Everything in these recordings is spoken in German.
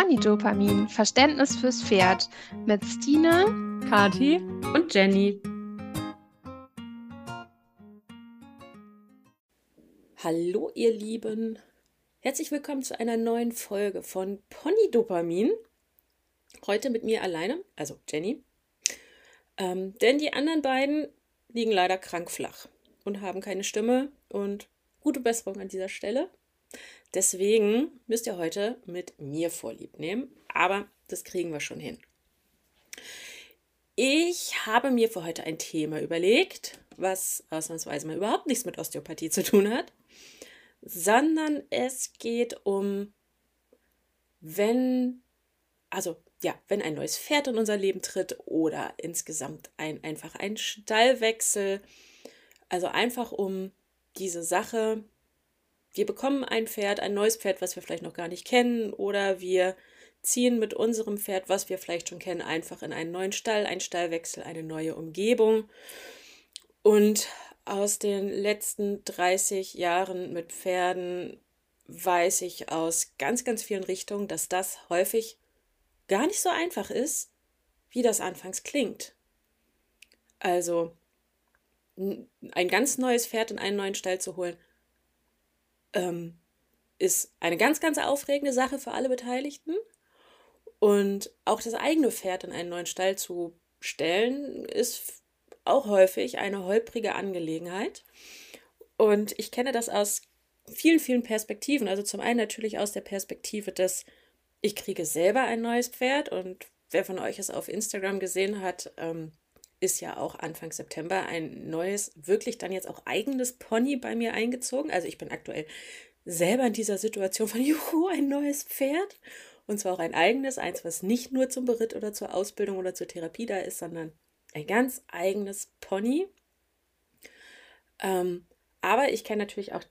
Pony-Dopamin, Verständnis fürs Pferd mit Stine, Kati und Jenny. Hallo ihr Lieben, herzlich willkommen zu einer neuen Folge von Pony-Dopamin. Heute mit mir alleine, also Jenny. Ähm, denn die anderen beiden liegen leider krank flach und haben keine Stimme und gute Besserung an dieser Stelle. Deswegen müsst ihr heute mit mir Vorlieb nehmen, aber das kriegen wir schon hin. Ich habe mir für heute ein Thema überlegt, was ausnahmsweise mal überhaupt nichts mit Osteopathie zu tun hat, sondern es geht um, wenn, also ja, wenn ein neues Pferd in unser Leben tritt oder insgesamt ein, einfach ein Stallwechsel, also einfach um diese Sache wir bekommen ein Pferd, ein neues Pferd, was wir vielleicht noch gar nicht kennen, oder wir ziehen mit unserem Pferd, was wir vielleicht schon kennen, einfach in einen neuen Stall, ein Stallwechsel, eine neue Umgebung. Und aus den letzten 30 Jahren mit Pferden weiß ich aus ganz, ganz vielen Richtungen, dass das häufig gar nicht so einfach ist, wie das anfangs klingt. Also ein ganz neues Pferd in einen neuen Stall zu holen, ähm, ist eine ganz, ganz aufregende Sache für alle Beteiligten. Und auch das eigene Pferd in einen neuen Stall zu stellen, ist auch häufig eine holprige Angelegenheit. Und ich kenne das aus vielen, vielen Perspektiven. Also zum einen natürlich aus der Perspektive des, ich kriege selber ein neues Pferd und wer von euch es auf Instagram gesehen hat, ähm, ist ja auch Anfang September ein neues, wirklich dann jetzt auch eigenes Pony bei mir eingezogen. Also ich bin aktuell selber in dieser Situation von, juhu, ein neues Pferd. Und zwar auch ein eigenes, eins, was nicht nur zum Beritt oder zur Ausbildung oder zur Therapie da ist, sondern ein ganz eigenes Pony. Ähm, aber ich kenne natürlich auch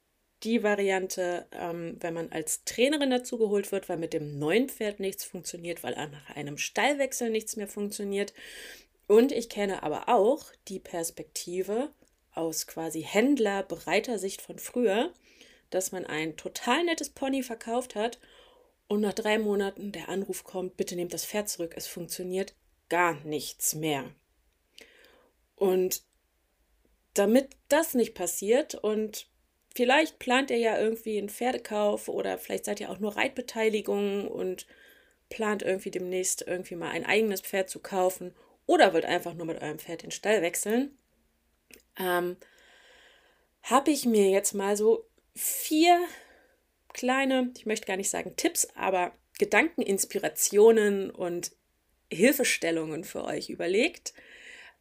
die Variante, ähm, wenn man als Trainerin dazu geholt wird, weil mit dem neuen Pferd nichts funktioniert, weil nach einem Stallwechsel nichts mehr funktioniert. Und ich kenne aber auch die Perspektive aus quasi Händler breiter Sicht von früher, dass man ein total nettes Pony verkauft hat und nach drei Monaten der Anruf kommt, bitte nehmt das Pferd zurück, es funktioniert gar nichts mehr. Und damit das nicht passiert und vielleicht plant ihr ja irgendwie einen Pferdekauf oder vielleicht seid ihr auch nur Reitbeteiligung und plant irgendwie demnächst irgendwie mal ein eigenes Pferd zu kaufen oder wollt einfach nur mit eurem Pferd den Stall wechseln, ähm, habe ich mir jetzt mal so vier kleine, ich möchte gar nicht sagen Tipps, aber Gedankeninspirationen und Hilfestellungen für euch überlegt,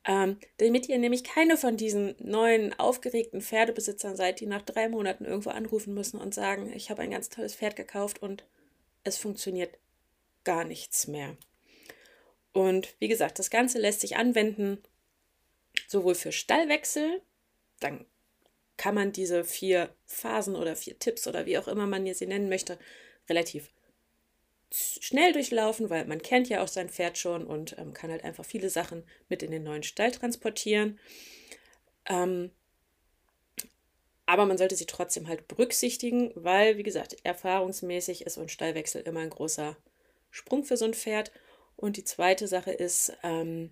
ähm, damit ihr nämlich keine von diesen neuen aufgeregten Pferdebesitzern seid, die nach drei Monaten irgendwo anrufen müssen und sagen, ich habe ein ganz tolles Pferd gekauft und es funktioniert gar nichts mehr. Und wie gesagt, das Ganze lässt sich anwenden sowohl für Stallwechsel, dann kann man diese vier Phasen oder vier Tipps oder wie auch immer man sie nennen möchte, relativ schnell durchlaufen, weil man kennt ja auch sein Pferd schon und ähm, kann halt einfach viele Sachen mit in den neuen Stall transportieren. Ähm, aber man sollte sie trotzdem halt berücksichtigen, weil, wie gesagt, erfahrungsmäßig ist ein Stallwechsel immer ein großer Sprung für so ein Pferd. Und die zweite Sache ist, ähm,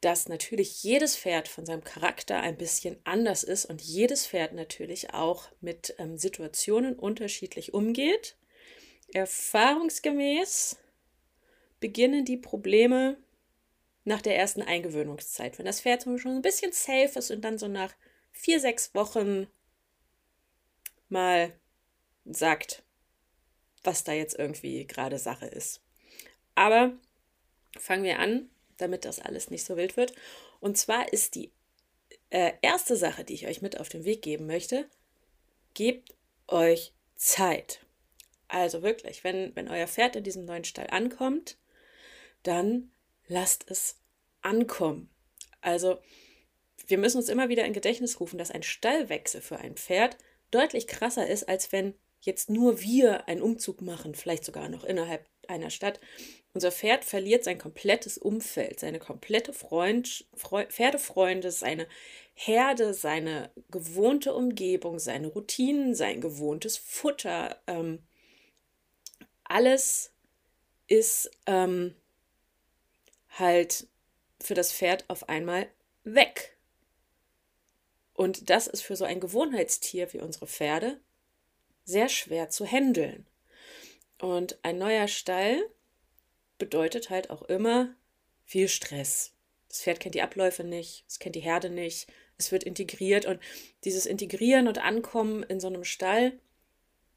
dass natürlich jedes Pferd von seinem Charakter ein bisschen anders ist und jedes Pferd natürlich auch mit ähm, Situationen unterschiedlich umgeht. Erfahrungsgemäß beginnen die Probleme nach der ersten Eingewöhnungszeit. Wenn das Pferd schon ein bisschen safe ist und dann so nach vier, sechs Wochen mal sagt, was da jetzt irgendwie gerade Sache ist. Aber fangen wir an, damit das alles nicht so wild wird. Und zwar ist die äh, erste Sache, die ich euch mit auf den Weg geben möchte, gebt euch Zeit. Also wirklich, wenn, wenn euer Pferd in diesem neuen Stall ankommt, dann lasst es ankommen. Also wir müssen uns immer wieder in Gedächtnis rufen, dass ein Stallwechsel für ein Pferd deutlich krasser ist, als wenn jetzt nur wir einen Umzug machen, vielleicht sogar noch innerhalb einer Stadt unser Pferd verliert sein komplettes Umfeld, seine komplette Freund, Freu, Pferdefreunde, seine Herde, seine gewohnte Umgebung, seine Routinen, sein gewohntes Futter. Ähm, alles ist ähm, halt für das Pferd auf einmal weg. Und das ist für so ein Gewohnheitstier wie unsere Pferde sehr schwer zu handeln. Und ein neuer Stall bedeutet halt auch immer viel Stress. Das Pferd kennt die Abläufe nicht, es kennt die Herde nicht, es wird integriert und dieses Integrieren und Ankommen in so einem Stall,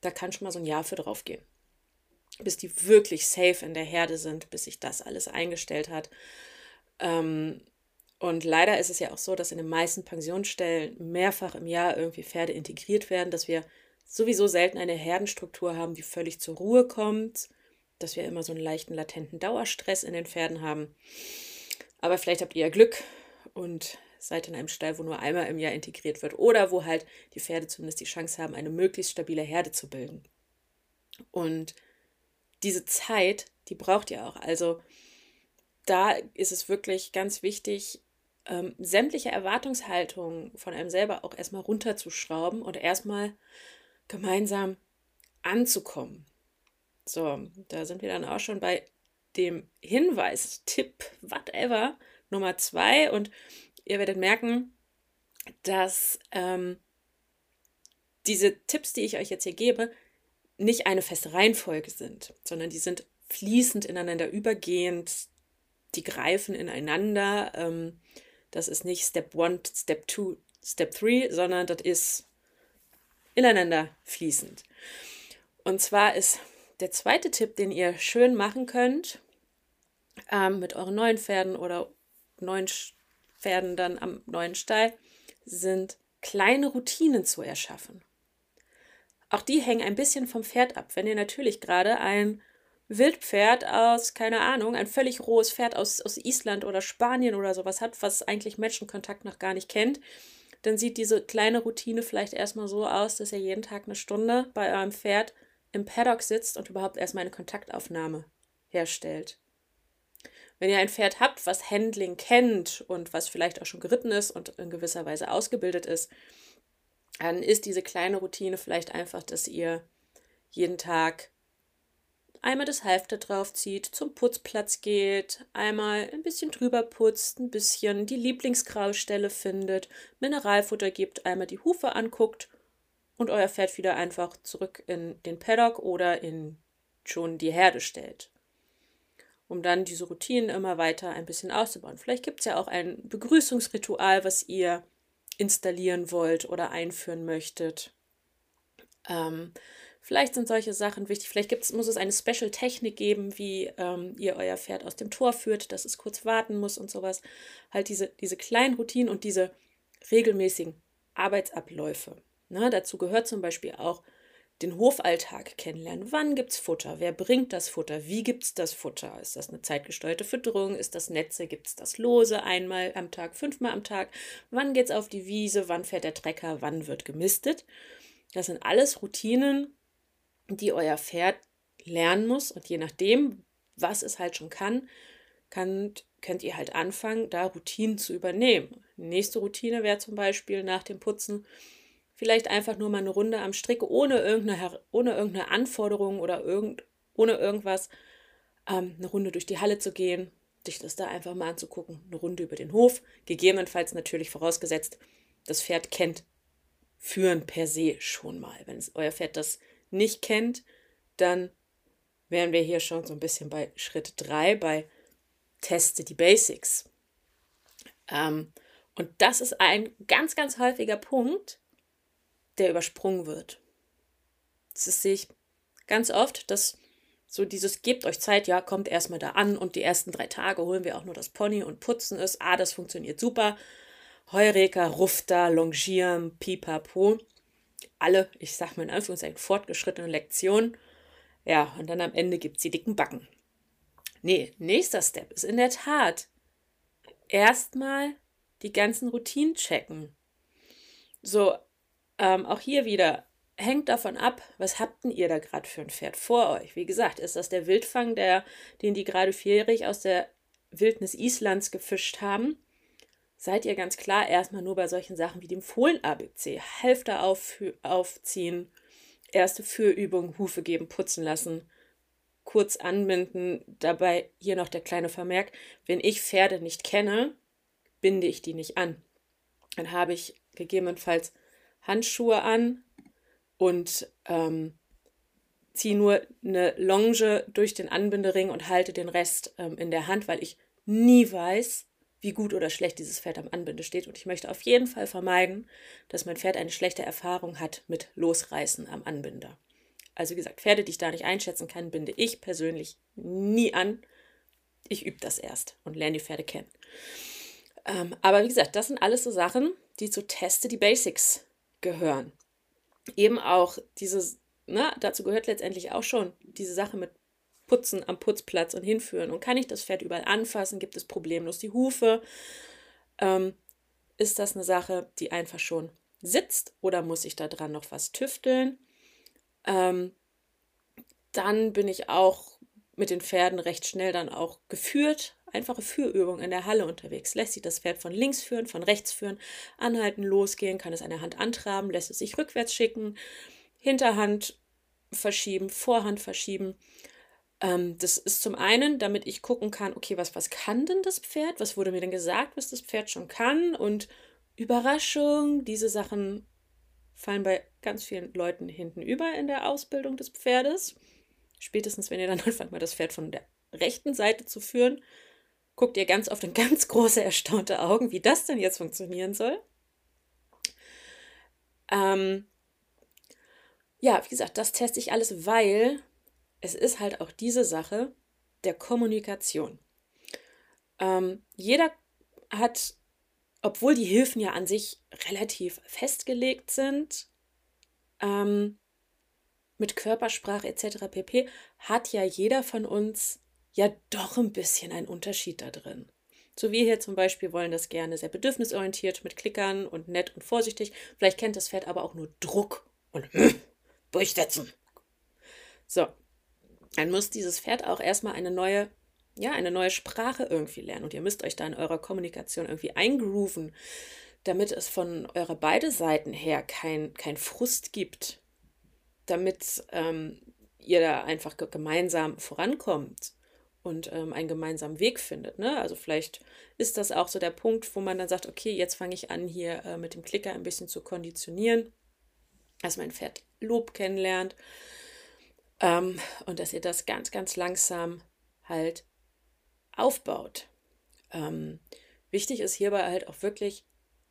da kann schon mal so ein Jahr für drauf gehen. Bis die wirklich safe in der Herde sind, bis sich das alles eingestellt hat. Ähm, und leider ist es ja auch so, dass in den meisten Pensionsstellen mehrfach im Jahr irgendwie Pferde integriert werden, dass wir sowieso selten eine Herdenstruktur haben, die völlig zur Ruhe kommt, dass wir immer so einen leichten latenten Dauerstress in den Pferden haben. Aber vielleicht habt ihr ja Glück und seid in einem Stall, wo nur einmal im Jahr integriert wird oder wo halt die Pferde zumindest die Chance haben, eine möglichst stabile Herde zu bilden. Und diese Zeit, die braucht ihr auch. Also da ist es wirklich ganz wichtig, ähm, sämtliche Erwartungshaltungen von einem selber auch erstmal runterzuschrauben und erstmal gemeinsam anzukommen. So, da sind wir dann auch schon bei dem Hinweis, Tipp, whatever, Nummer zwei. Und ihr werdet merken, dass ähm, diese Tipps, die ich euch jetzt hier gebe, nicht eine feste Reihenfolge sind, sondern die sind fließend ineinander übergehend, die greifen ineinander. Ähm, das ist nicht Step 1, Step 2, Step 3, sondern das ist ineinander fließend. Und zwar ist der zweite Tipp, den ihr schön machen könnt, ähm, mit euren neuen Pferden oder neuen Pferden dann am neuen Stall, sind kleine Routinen zu erschaffen. Auch die hängen ein bisschen vom Pferd ab. Wenn ihr natürlich gerade ein Wildpferd aus, keine Ahnung, ein völlig rohes Pferd aus, aus Island oder Spanien oder sowas hat, was eigentlich Menschenkontakt noch gar nicht kennt, dann sieht diese kleine Routine vielleicht erstmal so aus, dass ihr jeden Tag eine Stunde bei eurem Pferd im Paddock sitzt und überhaupt erstmal eine Kontaktaufnahme herstellt. Wenn ihr ein Pferd habt, was Handling kennt und was vielleicht auch schon geritten ist und in gewisser Weise ausgebildet ist, dann ist diese kleine Routine vielleicht einfach, dass ihr jeden Tag einmal das Halfter draufzieht, zum Putzplatz geht, einmal ein bisschen drüber putzt, ein bisschen die Lieblingsgraustelle findet, Mineralfutter gibt, einmal die Hufe anguckt und euer Pferd wieder einfach zurück in den Paddock oder in schon die Herde stellt. Um dann diese Routinen immer weiter ein bisschen auszubauen. Vielleicht gibt es ja auch ein Begrüßungsritual, was ihr installieren wollt oder einführen möchtet. Ähm, Vielleicht sind solche Sachen wichtig. Vielleicht gibt's, muss es eine Special-Technik geben, wie ähm, ihr euer Pferd aus dem Tor führt, dass es kurz warten muss und sowas. Halt diese, diese kleinen Routinen und diese regelmäßigen Arbeitsabläufe. Ne, dazu gehört zum Beispiel auch den Hofalltag kennenlernen. Wann gibt es Futter? Wer bringt das Futter? Wie gibt es das Futter? Ist das eine zeitgesteuerte Fütterung? Ist das Netze? Gibt es das Lose einmal am Tag, fünfmal am Tag? Wann geht es auf die Wiese? Wann fährt der Trecker? Wann wird gemistet? Das sind alles Routinen, die euer Pferd lernen muss. Und je nachdem, was es halt schon kann, kann könnt ihr halt anfangen, da Routinen zu übernehmen. Nächste Routine wäre zum Beispiel nach dem Putzen vielleicht einfach nur mal eine Runde am Strick, ohne irgendeine, ohne irgendeine Anforderung oder irgend, ohne irgendwas, ähm, eine Runde durch die Halle zu gehen, sich das da einfach mal anzugucken, eine Runde über den Hof, gegebenenfalls natürlich vorausgesetzt, das Pferd kennt Führen per se schon mal. Wenn euer Pferd das nicht kennt, dann wären wir hier schon so ein bisschen bei Schritt 3, bei Teste die Basics. Ähm, und das ist ein ganz, ganz häufiger Punkt, der übersprungen wird. Das sehe ich ganz oft, dass so dieses gebt euch Zeit, ja, kommt erstmal da an und die ersten drei Tage holen wir auch nur das Pony und putzen es. Ah, das funktioniert super. Heureka, Rufta, Longieren, Pipapo alle, ich sag mal in Anführungszeichen, fortgeschrittene Lektionen. Ja, und dann am Ende gibt es die dicken Backen. Nee, nächster Step ist in der Tat erstmal die ganzen Routinen checken. So, ähm, auch hier wieder hängt davon ab, was habt denn ihr da gerade für ein Pferd vor euch? Wie gesagt, ist das der Wildfang, der, den die gerade vierjährig aus der Wildnis Islands gefischt haben? seid ihr ganz klar erstmal nur bei solchen Sachen wie dem Fohlen-ABC. Hälfte auf, aufziehen, erste Führübung, Hufe geben, putzen lassen, kurz anbinden. Dabei hier noch der kleine Vermerk, wenn ich Pferde nicht kenne, binde ich die nicht an. Dann habe ich gegebenenfalls Handschuhe an und ähm, ziehe nur eine Longe durch den Anbindering und halte den Rest ähm, in der Hand, weil ich nie weiß, wie gut oder schlecht dieses Pferd am Anbinde steht. Und ich möchte auf jeden Fall vermeiden, dass mein Pferd eine schlechte Erfahrung hat mit Losreißen am Anbinder. Also wie gesagt, Pferde, die ich da nicht einschätzen kann, binde ich persönlich nie an. Ich übe das erst und lerne die Pferde kennen. Ähm, aber wie gesagt, das sind alles so Sachen, die zu Teste die Basics gehören. Eben auch dieses, na, dazu gehört letztendlich auch schon diese Sache mit Putzen am Putzplatz und hinführen. Und kann ich das Pferd überall anfassen? Gibt es problemlos die Hufe? Ähm, ist das eine Sache, die einfach schon sitzt oder muss ich da dran noch was tüfteln? Ähm, dann bin ich auch mit den Pferden recht schnell dann auch geführt. Einfache Führübung in der Halle unterwegs. Lässt sich das Pferd von links führen, von rechts führen, anhalten, losgehen, kann es eine Hand antraben, lässt es sich rückwärts schicken, Hinterhand verschieben, Vorhand verschieben. Ähm, das ist zum einen, damit ich gucken kann, okay, was, was kann denn das Pferd? Was wurde mir denn gesagt, was das Pferd schon kann? Und Überraschung, diese Sachen fallen bei ganz vielen Leuten hinten über in der Ausbildung des Pferdes. Spätestens, wenn ihr dann anfangt, mal das Pferd von der rechten Seite zu führen, guckt ihr ganz oft in ganz große, erstaunte Augen, wie das denn jetzt funktionieren soll. Ähm, ja, wie gesagt, das teste ich alles, weil es ist halt auch diese Sache der Kommunikation. Ähm, jeder hat, obwohl die Hilfen ja an sich relativ festgelegt sind, ähm, mit Körpersprache etc. pp, hat ja jeder von uns ja doch ein bisschen einen Unterschied da drin. So wir hier zum Beispiel wollen das gerne sehr bedürfnisorientiert mit Klickern und nett und vorsichtig. Vielleicht kennt das Pferd aber auch nur Druck und durchsetzen. So, dann muss dieses Pferd auch erstmal eine neue, ja, eine neue Sprache irgendwie lernen. Und ihr müsst euch da in eurer Kommunikation irgendwie eingrooven, damit es von eurer beide Seiten her kein, kein Frust gibt, damit ähm, ihr da einfach gemeinsam vorankommt und ähm, einen gemeinsamen Weg findet. Ne? Also vielleicht ist das auch so der Punkt, wo man dann sagt, okay, jetzt fange ich an, hier äh, mit dem Klicker ein bisschen zu konditionieren, dass mein Pferd Lob kennenlernt, ähm, und dass ihr das ganz, ganz langsam halt aufbaut. Ähm, wichtig ist hierbei halt auch wirklich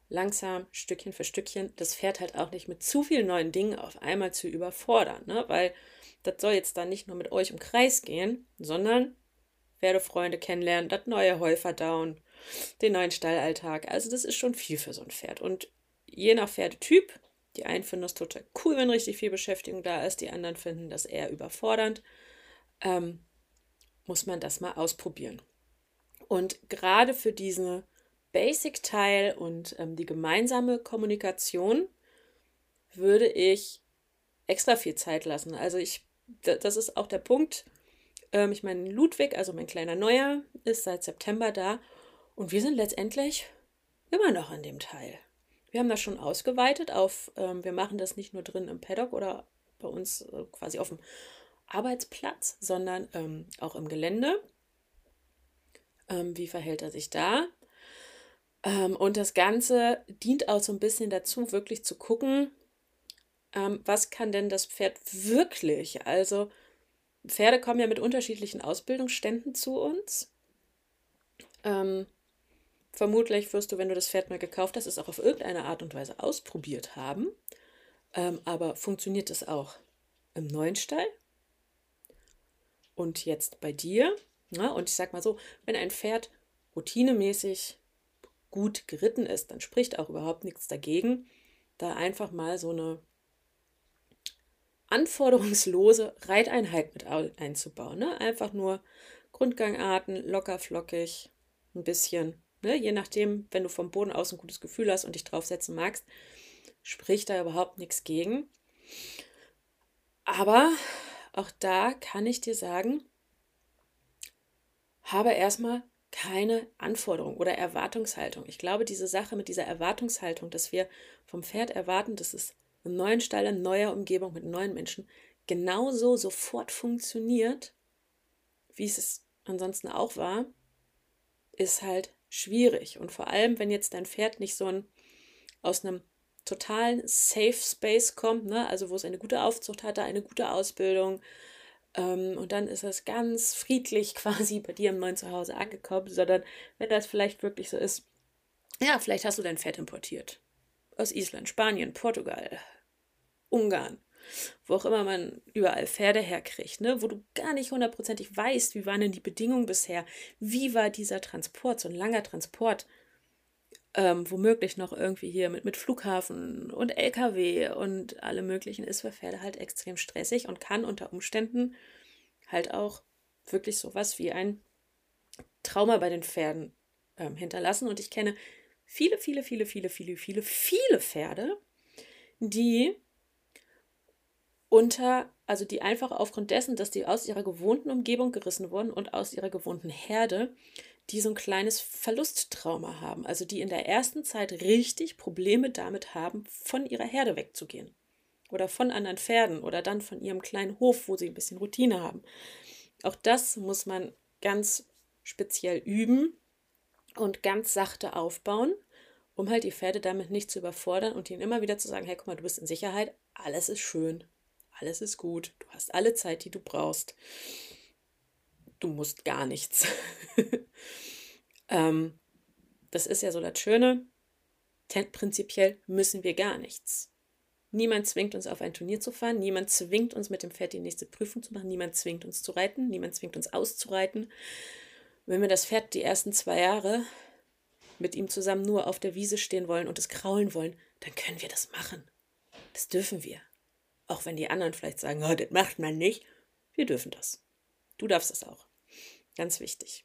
langsam, Stückchen für Stückchen, das Pferd halt auch nicht mit zu vielen neuen Dingen auf einmal zu überfordern, ne? weil das soll jetzt dann nicht nur mit euch im Kreis gehen, sondern Pferdefreunde kennenlernen, das neue Heu verdauen, den neuen Stallalltag. Also das ist schon viel für so ein Pferd. Und je nach Pferdetyp die einen finden das total cool, wenn richtig viel Beschäftigung da ist, die anderen finden das eher überfordernd. Ähm, muss man das mal ausprobieren. Und gerade für diesen Basic-Teil und ähm, die gemeinsame Kommunikation würde ich extra viel Zeit lassen. Also ich, das ist auch der Punkt. Ähm, ich meine, Ludwig, also mein kleiner Neuer, ist seit September da und wir sind letztendlich immer noch an dem Teil. Wir haben das schon ausgeweitet auf, ähm, wir machen das nicht nur drin im Paddock oder bei uns äh, quasi auf dem Arbeitsplatz, sondern ähm, auch im Gelände. Ähm, wie verhält er sich da? Ähm, und das Ganze dient auch so ein bisschen dazu, wirklich zu gucken, ähm, was kann denn das Pferd wirklich? Also Pferde kommen ja mit unterschiedlichen Ausbildungsständen zu uns. Ähm, Vermutlich wirst du, wenn du das Pferd mal gekauft hast, es auch auf irgendeine Art und Weise ausprobiert haben. Ähm, aber funktioniert es auch im neuen Stall? Und jetzt bei dir? Na, und ich sag mal so, wenn ein Pferd routinemäßig gut geritten ist, dann spricht auch überhaupt nichts dagegen, da einfach mal so eine anforderungslose Reiteinheit mit einzubauen. Ne? Einfach nur Grundgangarten, locker flockig, ein bisschen Ne? Je nachdem, wenn du vom Boden aus ein gutes Gefühl hast und dich draufsetzen magst, spricht da überhaupt nichts gegen. Aber auch da kann ich dir sagen, habe erstmal keine Anforderung oder Erwartungshaltung. Ich glaube, diese Sache mit dieser Erwartungshaltung, dass wir vom Pferd erwarten, dass es im neuen Stall, in neuer Umgebung mit neuen Menschen genauso sofort funktioniert, wie es ansonsten auch war, ist halt schwierig. Und vor allem, wenn jetzt dein Pferd nicht so ein aus einem totalen Safe Space kommt, ne? also wo es eine gute Aufzucht hatte, eine gute Ausbildung. Ähm, und dann ist es ganz friedlich quasi bei dir im neuen Zuhause angekommen, sondern wenn das vielleicht wirklich so ist, ja, vielleicht hast du dein Pferd importiert. Aus Island, Spanien, Portugal, Ungarn, wo auch immer man überall Pferde herkriegt, ne? wo du gar nicht hundertprozentig weißt, wie waren denn die Bedingungen bisher, wie war dieser Transport, so ein langer Transport, ähm, womöglich noch irgendwie hier mit, mit Flughafen und LKW und alle möglichen, ist für Pferde halt extrem stressig und kann unter Umständen halt auch wirklich sowas wie ein Trauma bei den Pferden ähm, hinterlassen. Und ich kenne viele, viele, viele, viele, viele, viele, viele Pferde, die unter, also die einfach aufgrund dessen, dass die aus ihrer gewohnten Umgebung gerissen wurden und aus ihrer gewohnten Herde, die so ein kleines Verlusttrauma haben, also die in der ersten Zeit richtig Probleme damit haben, von ihrer Herde wegzugehen. Oder von anderen Pferden oder dann von ihrem kleinen Hof, wo sie ein bisschen Routine haben. Auch das muss man ganz speziell üben und ganz sachte aufbauen, um halt die Pferde damit nicht zu überfordern und ihnen immer wieder zu sagen, hey, guck mal, du bist in Sicherheit, alles ist schön, alles ist gut, du hast alle Zeit, die du brauchst. Du musst gar nichts. ähm, das ist ja so das Schöne. Prinzipiell müssen wir gar nichts. Niemand zwingt uns auf ein Turnier zu fahren, niemand zwingt uns mit dem Pferd die nächste Prüfung zu machen, niemand zwingt uns zu reiten, niemand zwingt uns auszureiten. Wenn wir das Pferd die ersten zwei Jahre mit ihm zusammen nur auf der Wiese stehen wollen und es kraulen wollen, dann können wir das machen. Das dürfen wir. Auch wenn die anderen vielleicht sagen, oh, das macht man nicht. Wir dürfen das. Du darfst das auch. Ganz wichtig.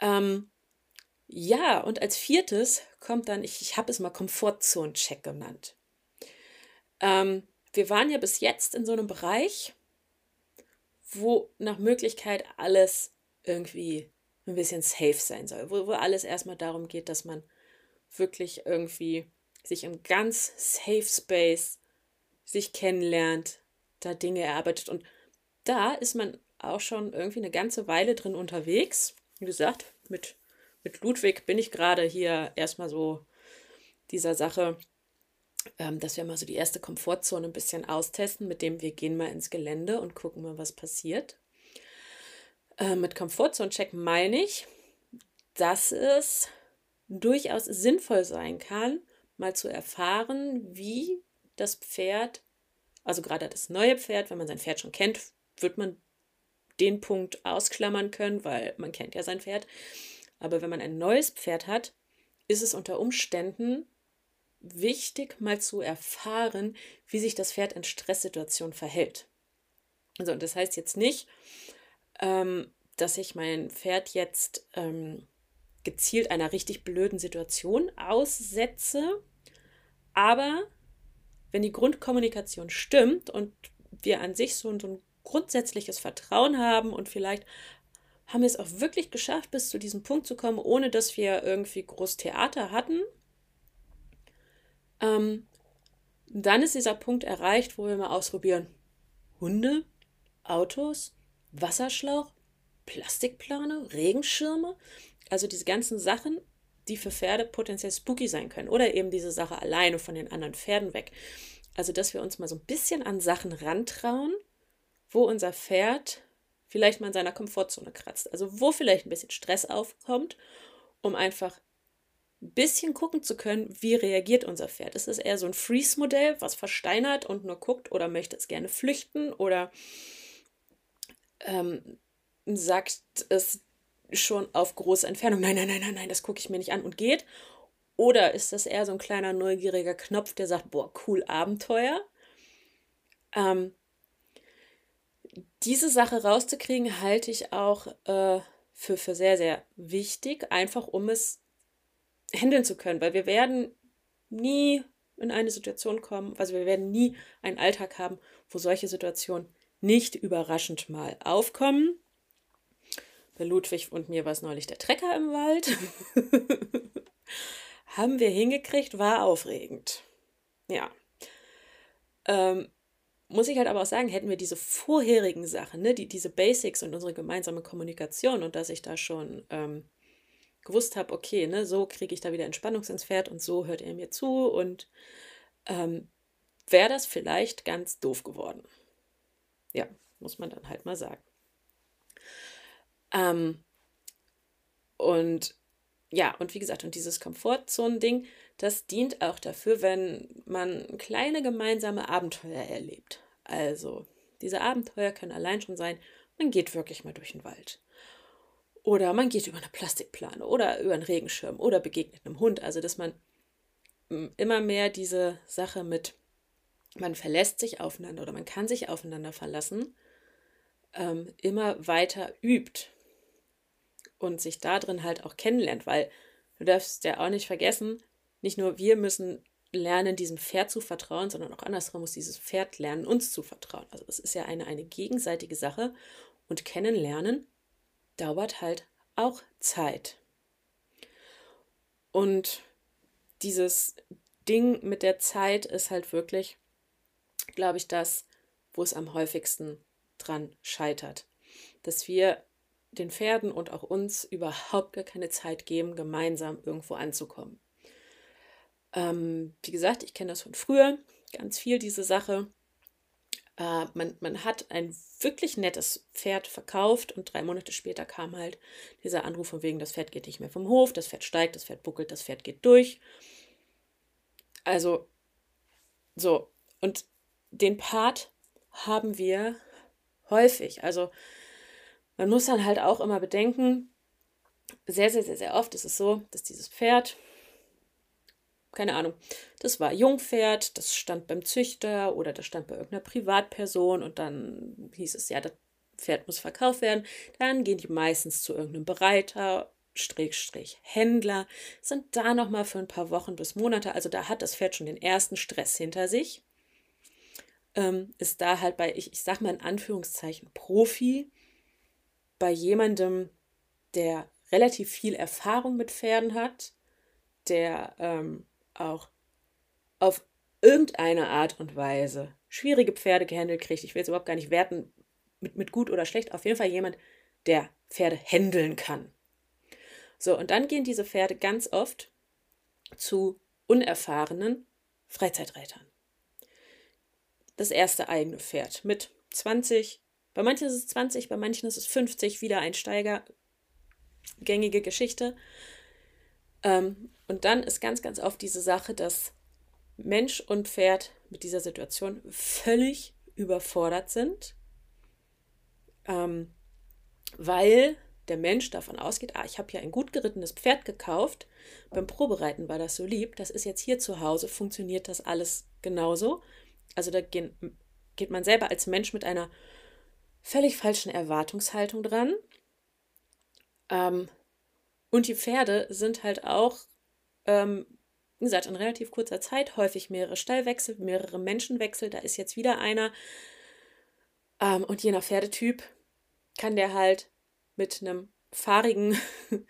Ähm, ja, und als viertes kommt dann, ich, ich habe es mal Komfortzone-Check genannt. Ähm, wir waren ja bis jetzt in so einem Bereich, wo nach Möglichkeit alles irgendwie ein bisschen safe sein soll, wo, wo alles erstmal darum geht, dass man wirklich irgendwie sich im ganz safe Space sich kennenlernt, da Dinge erarbeitet. Und da ist man auch schon irgendwie eine ganze Weile drin unterwegs. Wie gesagt, mit, mit Ludwig bin ich gerade hier erstmal so dieser Sache, ähm, dass wir mal so die erste Komfortzone ein bisschen austesten, mit dem wir gehen mal ins Gelände und gucken mal, was passiert. Äh, mit Komfortzone-Check meine ich, dass es durchaus sinnvoll sein kann, mal zu erfahren, wie das Pferd, also gerade das neue Pferd, wenn man sein Pferd schon kennt, wird man den Punkt ausklammern können, weil man kennt ja sein Pferd. Aber wenn man ein neues Pferd hat, ist es unter Umständen wichtig, mal zu erfahren, wie sich das Pferd in Stresssituationen verhält. Also, das heißt jetzt nicht, ähm, dass ich mein Pferd jetzt ähm, gezielt einer richtig blöden Situation aussetze, aber wenn die Grundkommunikation stimmt und wir an sich so, so ein grundsätzliches Vertrauen haben und vielleicht haben wir es auch wirklich geschafft, bis zu diesem Punkt zu kommen, ohne dass wir irgendwie groß Theater hatten, ähm, dann ist dieser Punkt erreicht, wo wir mal ausprobieren. Hunde, Autos, Wasserschlauch, Plastikplane, Regenschirme, also diese ganzen Sachen, die für Pferde potenziell spooky sein können. Oder eben diese Sache alleine von den anderen Pferden weg. Also, dass wir uns mal so ein bisschen an Sachen rantrauen, wo unser Pferd vielleicht mal in seiner Komfortzone kratzt. Also, wo vielleicht ein bisschen Stress aufkommt, um einfach ein bisschen gucken zu können, wie reagiert unser Pferd. Ist es eher so ein Freeze-Modell, was versteinert und nur guckt oder möchte es gerne flüchten oder ähm, sagt es schon auf große Entfernung, nein, nein, nein, nein, nein, das gucke ich mir nicht an und geht? Oder ist das eher so ein kleiner neugieriger Knopf, der sagt, boah, cool, Abenteuer? Ähm, diese Sache rauszukriegen, halte ich auch äh, für, für sehr, sehr wichtig, einfach um es handeln zu können, weil wir werden nie in eine Situation kommen, also wir werden nie einen Alltag haben, wo solche Situationen nicht überraschend mal aufkommen. Bei Ludwig und mir war es neulich der Trecker im Wald. Haben wir hingekriegt, war aufregend. Ja. Ähm, muss ich halt aber auch sagen, hätten wir diese vorherigen Sachen, ne, die, diese Basics und unsere gemeinsame Kommunikation und dass ich da schon ähm, gewusst habe, okay, ne, so kriege ich da wieder Entspannung ins Pferd und so hört er mir zu und ähm, wäre das vielleicht ganz doof geworden. Ja, muss man dann halt mal sagen. Ähm, und ja, und wie gesagt, und dieses Komfortzonen-Ding, das dient auch dafür, wenn man kleine gemeinsame Abenteuer erlebt. Also, diese Abenteuer können allein schon sein, man geht wirklich mal durch den Wald. Oder man geht über eine Plastikplane oder über einen Regenschirm oder begegnet einem Hund. Also, dass man mm, immer mehr diese Sache mit, man verlässt sich aufeinander oder man kann sich aufeinander verlassen, ähm, immer weiter übt und sich da drin halt auch kennenlernt, weil du darfst ja auch nicht vergessen, nicht nur wir müssen lernen, diesem Pferd zu vertrauen, sondern auch andersrum muss dieses Pferd lernen, uns zu vertrauen. Also es ist ja eine, eine gegenseitige Sache und kennenlernen dauert halt auch Zeit. Und dieses Ding mit der Zeit ist halt wirklich, glaube ich, das, wo es am häufigsten dran scheitert. Dass wir den Pferden und auch uns überhaupt gar keine Zeit geben, gemeinsam irgendwo anzukommen. Ähm, wie gesagt, ich kenne das von früher, ganz viel diese Sache. Äh, man, man hat ein wirklich nettes Pferd verkauft und drei Monate später kam halt dieser Anruf von wegen, das Pferd geht nicht mehr vom Hof, das Pferd steigt, das Pferd buckelt, das Pferd geht durch. Also, so. Und den Part haben wir häufig. Also, man muss dann halt auch immer bedenken, sehr, sehr, sehr, sehr oft ist es so, dass dieses Pferd keine Ahnung, das war Jungpferd, das stand beim Züchter oder das stand bei irgendeiner Privatperson und dann hieß es, ja, das Pferd muss verkauft werden. Dann gehen die meistens zu irgendeinem Bereiter, Strich, Händler, sind da nochmal für ein paar Wochen bis Monate. Also da hat das Pferd schon den ersten Stress hinter sich. Ähm, ist da halt bei, ich, ich sag mal in Anführungszeichen, Profi, bei jemandem, der relativ viel Erfahrung mit Pferden hat, der ähm, auch auf irgendeine Art und Weise schwierige Pferde gehandelt kriegt. Ich will jetzt überhaupt gar nicht werten mit, mit gut oder schlecht. Auf jeden Fall jemand, der Pferde händeln kann. So, und dann gehen diese Pferde ganz oft zu unerfahrenen Freizeitreitern. Das erste eigene Pferd mit 20, bei manchen ist es 20, bei manchen ist es 50, Wiedereinsteiger, gängige Geschichte. Ähm, und dann ist ganz, ganz oft diese Sache, dass Mensch und Pferd mit dieser Situation völlig überfordert sind, ähm, weil der Mensch davon ausgeht, ah, ich habe ja ein gut gerittenes Pferd gekauft, beim Probereiten war das so lieb, das ist jetzt hier zu Hause, funktioniert das alles genauso. Also da gehen, geht man selber als Mensch mit einer völlig falschen Erwartungshaltung dran. Ähm, und die Pferde sind halt auch, ähm, wie gesagt, in relativ kurzer Zeit häufig mehrere Stallwechsel, mehrere Menschenwechsel. Da ist jetzt wieder einer. Ähm, und je nach Pferdetyp kann der halt mit einem fahrigen,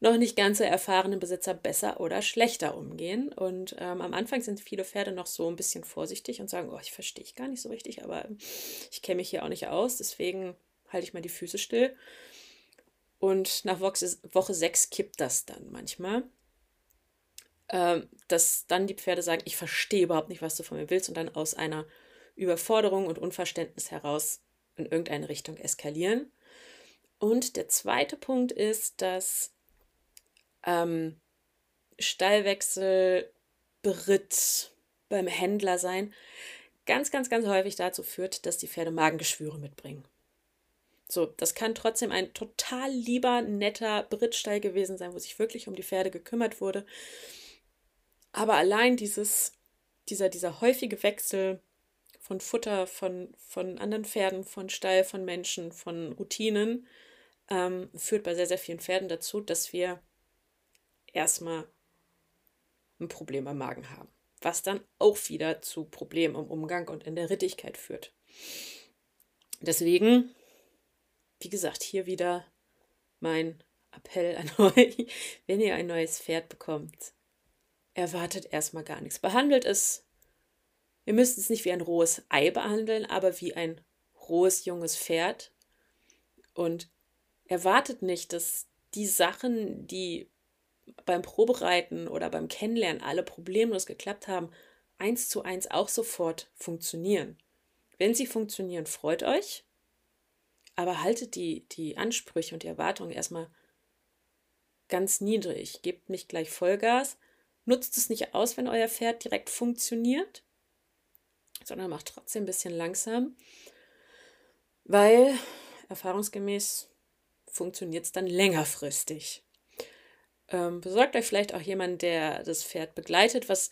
noch nicht ganz so erfahrenen Besitzer besser oder schlechter umgehen. Und ähm, am Anfang sind viele Pferde noch so ein bisschen vorsichtig und sagen, oh, ich verstehe ich gar nicht so richtig, aber ich kenne mich hier auch nicht aus, deswegen halte ich mal die Füße still. Und nach Woche 6 kippt das dann manchmal. Ähm, dass dann die Pferde sagen, ich verstehe überhaupt nicht, was du von mir willst, und dann aus einer Überforderung und Unverständnis heraus in irgendeine Richtung eskalieren. Und der zweite Punkt ist, dass ähm, Stallwechsel, Beritt beim Händler sein ganz, ganz, ganz häufig dazu führt, dass die Pferde Magengeschwüre mitbringen. So, das kann trotzdem ein total lieber, netter Brittstall gewesen sein, wo sich wirklich um die Pferde gekümmert wurde. Aber allein dieses, dieser, dieser häufige Wechsel von Futter, von, von anderen Pferden, von Stall, von Menschen, von Routinen, ähm, führt bei sehr, sehr vielen Pferden dazu, dass wir erstmal ein Problem am Magen haben. Was dann auch wieder zu Problemen im Umgang und in der Rittigkeit führt. Deswegen wie gesagt, hier wieder mein Appell an euch, wenn ihr ein neues Pferd bekommt, erwartet erstmal gar nichts. Behandelt es ihr müsst es nicht wie ein rohes Ei behandeln, aber wie ein rohes junges Pferd. Und erwartet nicht, dass die Sachen, die beim Probereiten oder beim Kennenlernen alle problemlos geklappt haben, eins zu eins auch sofort funktionieren. Wenn sie funktionieren, freut euch, aber haltet die, die Ansprüche und die Erwartungen erstmal ganz niedrig. Gebt nicht gleich Vollgas, nutzt es nicht aus, wenn euer Pferd direkt funktioniert, sondern macht trotzdem ein bisschen langsam, weil erfahrungsgemäß funktioniert es dann längerfristig. Ähm, besorgt euch vielleicht auch jemanden, der das Pferd begleitet, was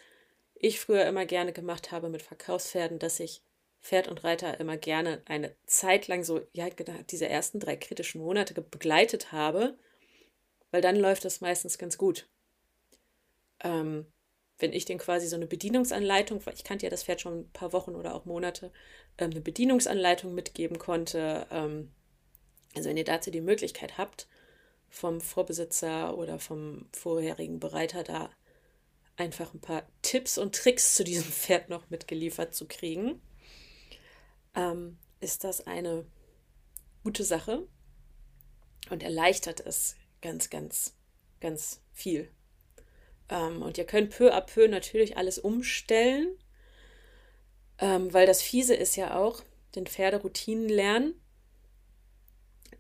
ich früher immer gerne gemacht habe mit Verkaufspferden, dass ich Pferd und Reiter immer gerne eine Zeit lang so, ja, genau, diese ersten drei kritischen Monate begleitet habe, weil dann läuft das meistens ganz gut. Ähm, wenn ich den quasi so eine Bedienungsanleitung, weil ich kannte ja das Pferd schon ein paar Wochen oder auch Monate, ähm, eine Bedienungsanleitung mitgeben konnte. Ähm, also wenn ihr dazu die Möglichkeit habt, vom Vorbesitzer oder vom vorherigen Bereiter da einfach ein paar Tipps und Tricks zu diesem Pferd noch mitgeliefert zu kriegen, ähm, ist das eine gute Sache und erleichtert es ganz, ganz, ganz viel. Ähm, und ihr könnt peu à peu natürlich alles umstellen, ähm, weil das Fiese ist ja auch, den Pferde Routinen lernen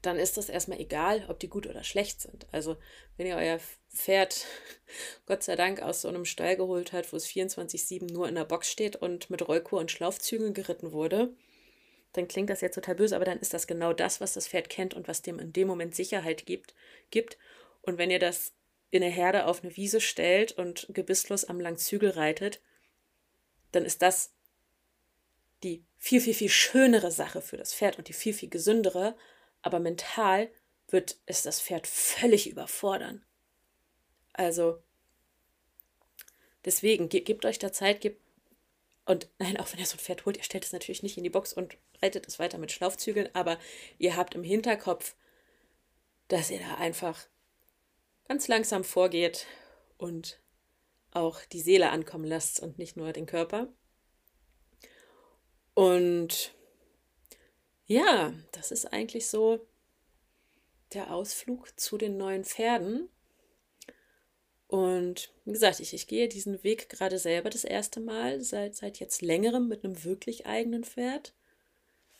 dann ist das erstmal egal, ob die gut oder schlecht sind. Also, wenn ihr euer Pferd Gott sei Dank aus so einem Stall geholt habt, wo es 24-7 nur in der Box steht und mit Rollkur und Schlaufzügen geritten wurde, dann klingt das jetzt total böse, aber dann ist das genau das, was das Pferd kennt und was dem in dem Moment Sicherheit gibt. gibt. Und wenn ihr das in eine Herde auf eine Wiese stellt und gebisslos am Langzügel reitet, dann ist das die viel, viel, viel schönere Sache für das Pferd und die viel, viel gesündere, aber mental wird es das Pferd völlig überfordern. Also deswegen ge gebt euch da Zeit, gebt und nein, auch wenn ihr so ein Pferd holt, ihr stellt es natürlich nicht in die Box und reitet es weiter mit Schlaufzügeln, aber ihr habt im Hinterkopf, dass ihr da einfach ganz langsam vorgeht und auch die Seele ankommen lasst und nicht nur den Körper. Und ja, das ist eigentlich so der Ausflug zu den neuen Pferden. Und wie gesagt, ich, ich gehe diesen Weg gerade selber das erste Mal, seit, seit jetzt längerem mit einem wirklich eigenen Pferd.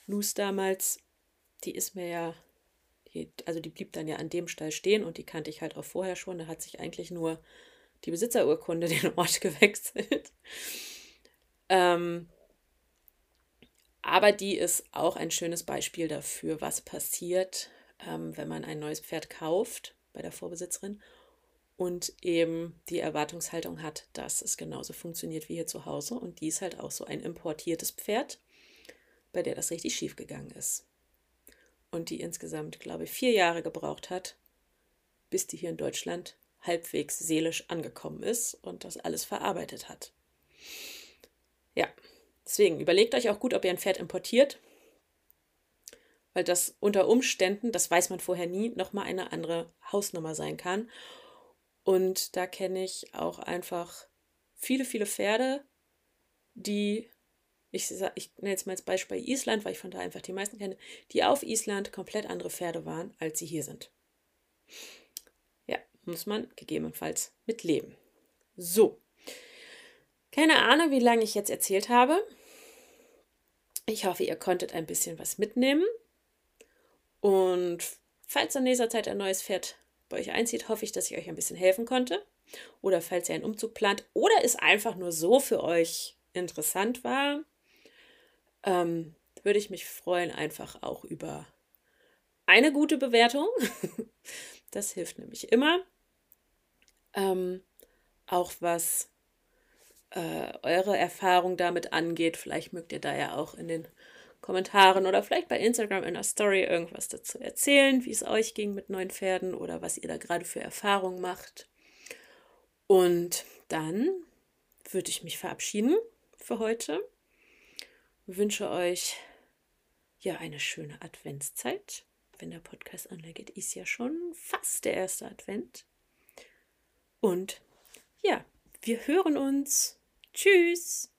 Luz damals, die ist mir ja, die, also die blieb dann ja an dem Stall stehen und die kannte ich halt auch vorher schon. Da hat sich eigentlich nur die Besitzerurkunde den Ort gewechselt. Ähm, aber die ist auch ein schönes Beispiel dafür, was passiert, ähm, wenn man ein neues Pferd kauft bei der Vorbesitzerin und eben die Erwartungshaltung hat, dass es genauso funktioniert wie hier zu Hause. Und die ist halt auch so ein importiertes Pferd, bei der das richtig schief gegangen ist. Und die insgesamt, glaube ich, vier Jahre gebraucht hat, bis die hier in Deutschland halbwegs seelisch angekommen ist und das alles verarbeitet hat. Deswegen überlegt euch auch gut, ob ihr ein Pferd importiert, weil das unter Umständen, das weiß man vorher nie, nochmal eine andere Hausnummer sein kann. Und da kenne ich auch einfach viele, viele Pferde, die, ich, ich nenne jetzt mal als Beispiel Island, weil ich von da einfach die meisten kenne, die auf Island komplett andere Pferde waren, als sie hier sind. Ja, muss man gegebenenfalls mitleben. So. Keine Ahnung, wie lange ich jetzt erzählt habe. Ich hoffe, ihr konntet ein bisschen was mitnehmen. Und falls in nächster Zeit ein neues Pferd bei euch einzieht, hoffe ich, dass ich euch ein bisschen helfen konnte. Oder falls ihr einen Umzug plant oder es einfach nur so für euch interessant war, ähm, würde ich mich freuen, einfach auch über eine gute Bewertung. das hilft nämlich immer. Ähm, auch was äh, eure Erfahrung damit angeht. Vielleicht mögt ihr da ja auch in den Kommentaren oder vielleicht bei Instagram in der Story irgendwas dazu erzählen, wie es euch ging mit neuen Pferden oder was ihr da gerade für Erfahrungen macht. Und dann würde ich mich verabschieden für heute. Wünsche euch ja eine schöne Adventszeit. Wenn der Podcast online geht, ist ja schon fast der erste Advent. Und ja, wir hören uns. Tschüss.